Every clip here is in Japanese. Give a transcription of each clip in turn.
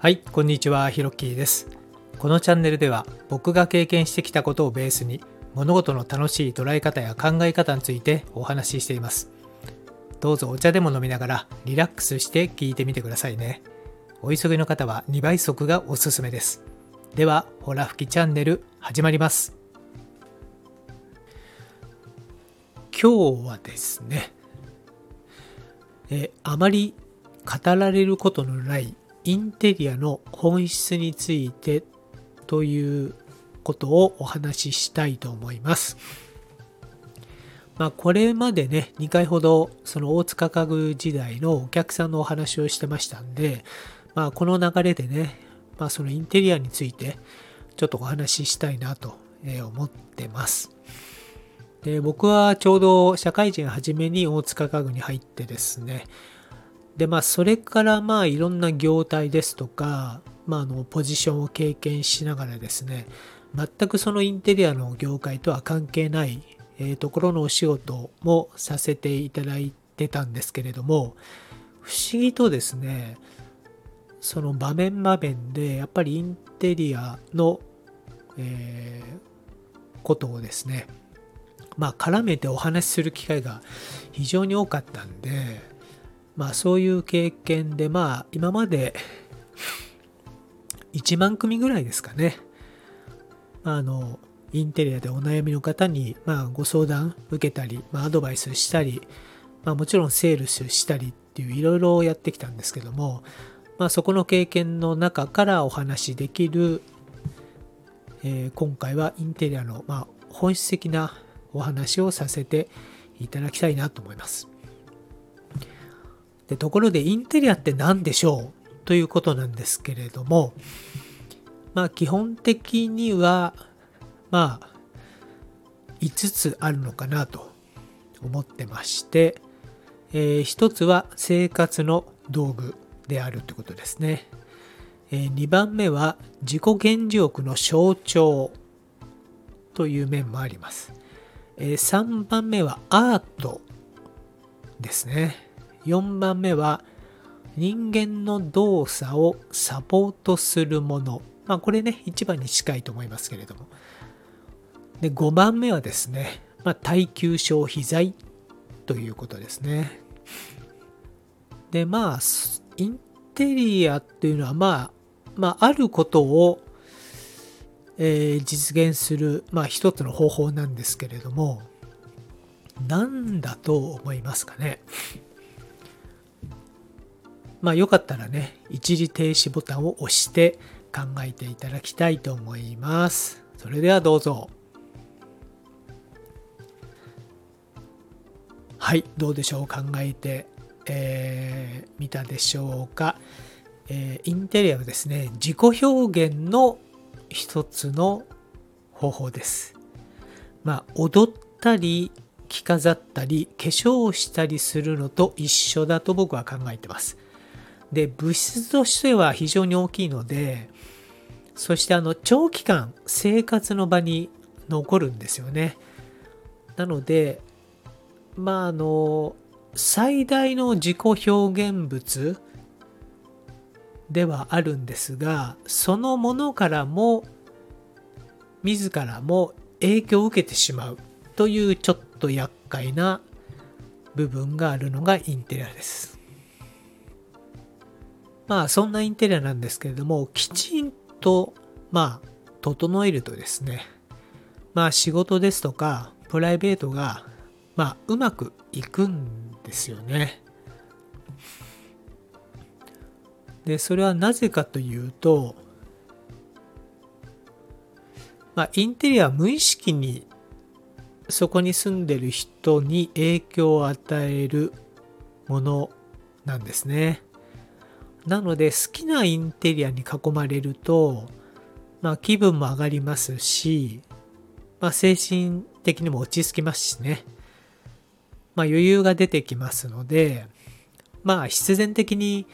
はい、こんにちは、ひろっきーです。このチャンネルでは僕が経験してきたことをベースに物事の楽しい捉え方や考え方についてお話ししています。どうぞお茶でも飲みながらリラックスして聞いてみてくださいね。お急ぎの方は2倍速がおすすめです。では、ほら吹きチャンネル始まります。今日はですね、えあまり語られることのないインテリアの本質についてということをお話ししたいと思います。まあ、これまでね、2回ほどその大塚家具時代のお客さんのお話をしてましたんで、まあ、この流れでね、まあ、そのインテリアについてちょっとお話ししたいなと思ってます。で僕はちょうど社会人初めに大塚家具に入ってですね、でまあそれからまあいろんな業態ですとか、まあ、のポジションを経験しながらですね全くそのインテリアの業界とは関係ない、え、ところのお仕事もさせていただいてたんですけれども不思議とですねその場面場面でやっぱりインテリアの、えー、ことをですねまあ絡めてお話しする機会が非常に多かったんでまあそういう経験でまあ今まで1万組ぐらいですかね。あのインテリアでお悩みの方にまあご相談受けたり、まあ、アドバイスしたり、まあ、もちろんセールスしたりっていういろいろやってきたんですけども、まあ、そこの経験の中からお話しできる、えー、今回はインテリアのまあ本質的なお話をさせていただきたいなと思います。でところでインテリアって何でしょう？ということなんですけれどもまあ基本的にはまあ5つあるのかなと思ってまして、えー、1つは生活の道具であるということですね、えー、2番目は自己顕示欲の象徴という面もあります、えー、3番目はアートですね。4番目は人間の動作をサポートするもの。まあこれね、一番に近いと思いますけれども。で、5番目はですね、まあ、耐久消費財ということですね。で、まあ、インテリアっていうのは、まあ、まあ、あることを、えー、実現する、まあ一つの方法なんですけれども、何だと思いますかね？まあよかったらね、一時停止ボタンを押して考えていただきたいと思います。それではどうぞ。はい、どうでしょう？考えてみ、えー、たでしょうか、えー、インテリアはですね、自己表現の一つの方法です。まあ、踊ったり、着飾ったり、化粧したりするのと一緒だと僕は考えてます。で物質としては非常に大きいのでそしてあの長期間生活の場に残るんですよね。なのでまああの最大の自己表現物ではあるんですがそのものからも自らも影響を受けてしまうというちょっと厄介な部分があるのがインテリアです。まあそんなインテリアなんですけれども、きちんとまあ整えるとですね、まあ仕事ですとかプライベートがまあうまくいくんですよね。で、それはなぜかというと、まあインテリアは無意識にそこに住んでる人に影響を与えるものなんですね。なので好きなインテリアに囲まれると、まあ気分も上がりますし、まあ精神的にも落ち着きますしね。まあ余裕が出てきますので、まあ必然的に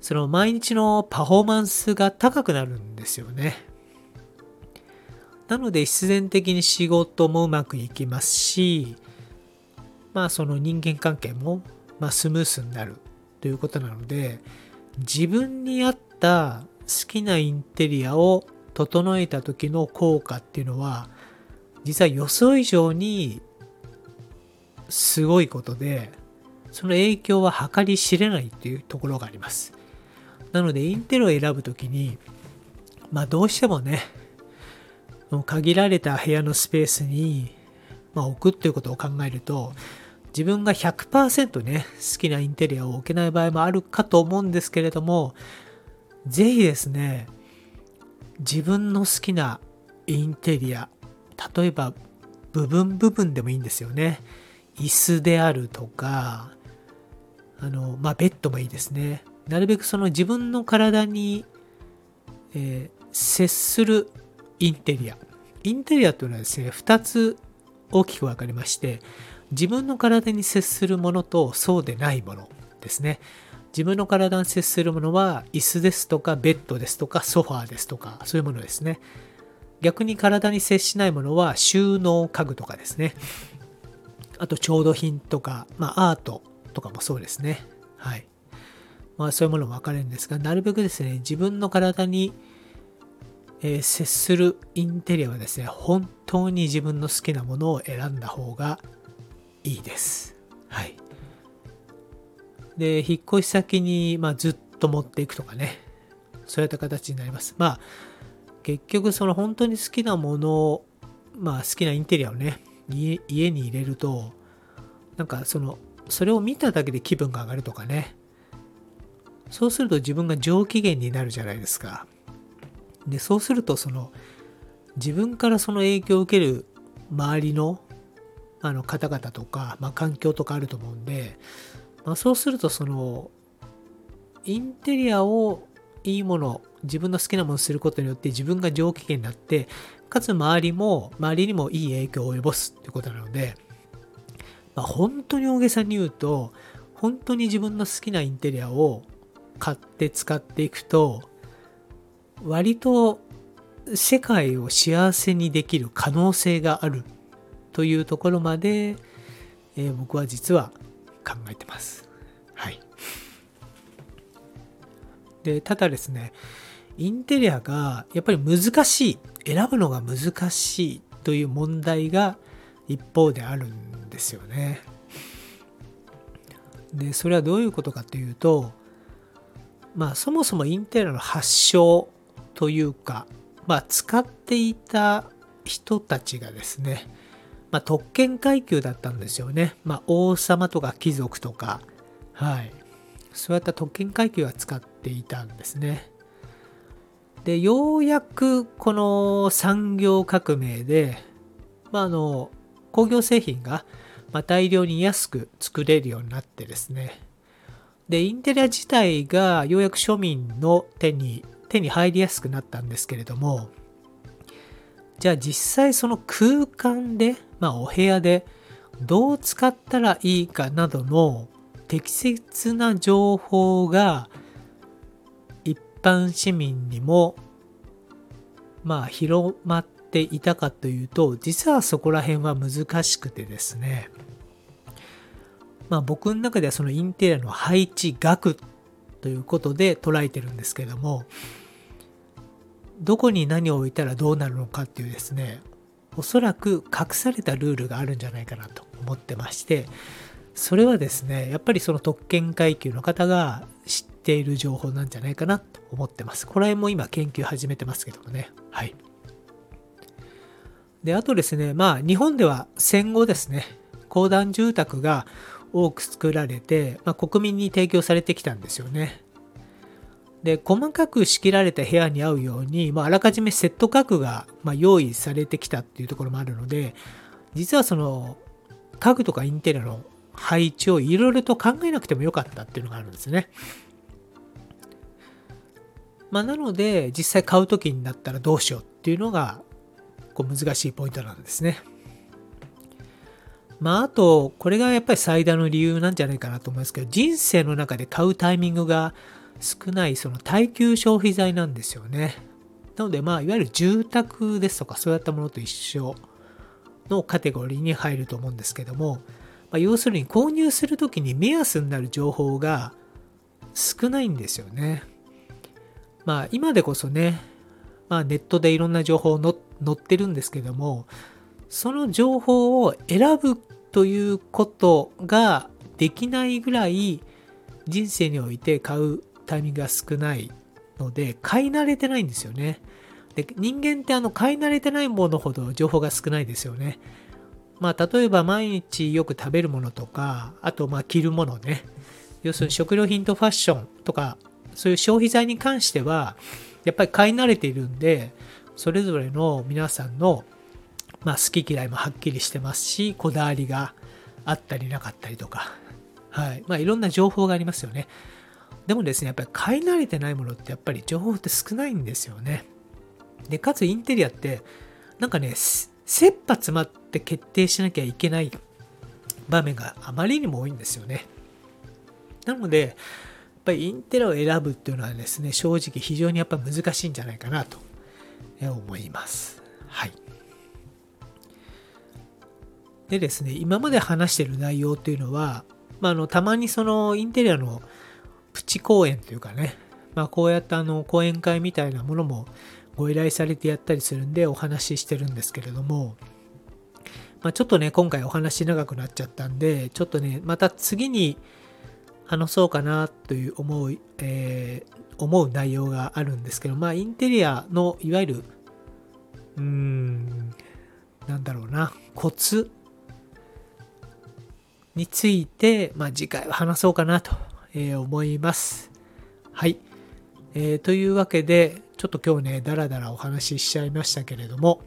その毎日のパフォーマンスが高くなるんですよね。なので必然的に仕事もうまくいきますし、まあその人間関係もまあスムースになるということなので、自分に合った好きなインテリアを整えた時の効果っていうのは実は予想以上にすごいことでその影響は計り知れないっていうところがあります。なのでインテリを選ぶ時にまあどうしてもね限られた部屋のスペースに、まあ、置くっていうことを考えると自分が100%ね好きなインテリアを置けない場合もあるかと思うんですけれどもぜひですね自分の好きなインテリア例えば部分部分でもいいんですよね。椅子であるとかあのまあベッドもいいですね。なるべくその自分の体に、えー、接するインテリア。インテリアというのはですね2つ大きく分かりまして自分の体に接するものとそうでないものですね。自分の体に接するものは椅子ですとかベッドですとかソファーですとかそういうものですね。逆に体に接しないものは収納家具とかですね。あと調度品とか、まあ、アートとかもそうですね。はい。まあそういうものも分かれるんですがなるべくですね自分の体に、えー、接するインテリアはですね本当に自分の好きなものを選んだ方がいいですはいで、引っ越し先に、まあ、ずっと持っていくとかね、そういった形になります。まあ、結局、その本当に好きなものを、まあ、好きなインテリアをね、家に入れると、なんかその、それを見ただけで気分が上がるとかね、そうすると自分が上機嫌になるじゃないですか。で、そうすると、その、自分からその影響を受ける周りのあの方々とか、まあ、環境とかあると思うんで、まあ、そうするとそのインテリアをいいもの自分の好きなものをすることによって自分が上機嫌になってかつ周りも周りにもいい影響を及ぼすってことなので、まあ、本当に大げさに言うと本当に自分の好きなインテリアを買って使っていくと割と世界を幸せにできる可能性がある。というところまで、えー、僕は実は考えてます。はい。で、ただですね、インテリアがやっぱり難しい、選ぶのが難しいという問題が一方であるんですよね。で、それはどういうことかというと、まあそもそもインテリアの発祥というか、まあ使っていた人たちがですね、まあ、特権階級だったんですよね。まあ、王様とか貴族とか、はい。そういった特権階級は使っていたんですね。で、ようやくこの産業革命で、まあ、あの、工業製品が、ま大量に安く作れるようになってですね。で、インテリア自体がようやく庶民の手に、手に入りやすくなったんですけれども、じゃあ実際その空間でまあ、お部屋でどう使ったらいいかなどの適切な情報が一般市民にもまあ広まっていたかというと実はそこら辺は難しくてですね。まあ僕の中ではそのインテリアの配置額ということで捉えてるんですけどもどこに何を置いたらどうなるのかっていうですねおそらく隠されたルールがあるんじゃないかなと思ってましてそれはですねやっぱりその特権階級の方が知っている情報なんじゃないかなと思ってます。これも今研究始めてますけどもね。はい。であとですねまあ日本では戦後ですね公団住宅が多く作られて、まあ、国民に提供されてきたんですよね。で、細かく仕切られた部屋に合うように、まあ、あらかじめセット家具が、まあ用意されてきたっていうところもあるので、実はその家具とかインテリアの配置をいろいろと考えなくてもよかったっていうのがあるんですね。まあ、なので、実際買う時になったらどうしようっていうのが、こう難しいポイントなんですね。まあ、あと、これがやっぱり最大の理由なんじゃないかなと思いますけど、人生の中で買うタイミングが少ないその耐久消費財なんですよね。なのでまあいわゆる住宅ですとかそういったものと一緒のカテゴリーに入ると思うんですけども、まあ、要するに購入する時に目安になる情報が少ないんですよね。まあ今でこそね、まあネットでいろんな情報の載ってるんですけども、その情報を選ぶということができないぐらい人生において買うタイミングが少ないので、買い慣れてないんですよね。で人間ってあの買い慣れてないものほど情報が少ないですよね。まあ例えば毎日よく食べるものとか、あとまあ着るものね。要するに食料品とファッションとか、そういう消費財に関しては、やっぱり買い慣れているんで、それぞれの皆さんの、まあ、好き嫌いもはっきりしてますし、こだわりがあったりなかったりとか、はい。まあ、いろんな情報がありますよね。でもですね、やっぱり買い慣れてないものってやっぱり情報って少ないんですよね。で、かつインテリアって、なんかね、切羽詰まって決定しなきゃいけない場面があまりにも多いんですよね。なので、やっぱりインテリアを選ぶっていうのはですね、正直非常にやっぱ難しいんじゃないかなと思います。はい。でですね、今まで話している内容っていうのは、まあ、あのたまにそのインテリアのプチ講演というかね、まあ、こうやってあの講演会みたいなものもご依頼されてやったりするんでお話ししてるんですけれども、まあ、ちょっとね、今回お話長くなっちゃったんで、ちょっとね、また次に話そうかなという思う、えー、思う内容があるんですけど、まあ、インテリアのいわゆる、うーん、なんだろうな、コツについて、まあ、次回は話そうかなと、え思います。はい。えー、というわけで、ちょっと今日ね、だらだらお話ししちゃいましたけれども、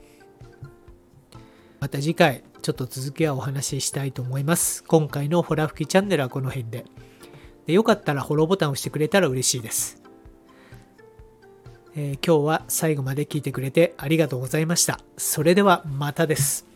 また次回、ちょっと続きはお話ししたいと思います。今回のホラ吹きチャンネルはこの辺で。でよかったらフォローボタンを押してくれたら嬉しいです。えー、今日は最後まで聞いてくれてありがとうございました。それではまたです。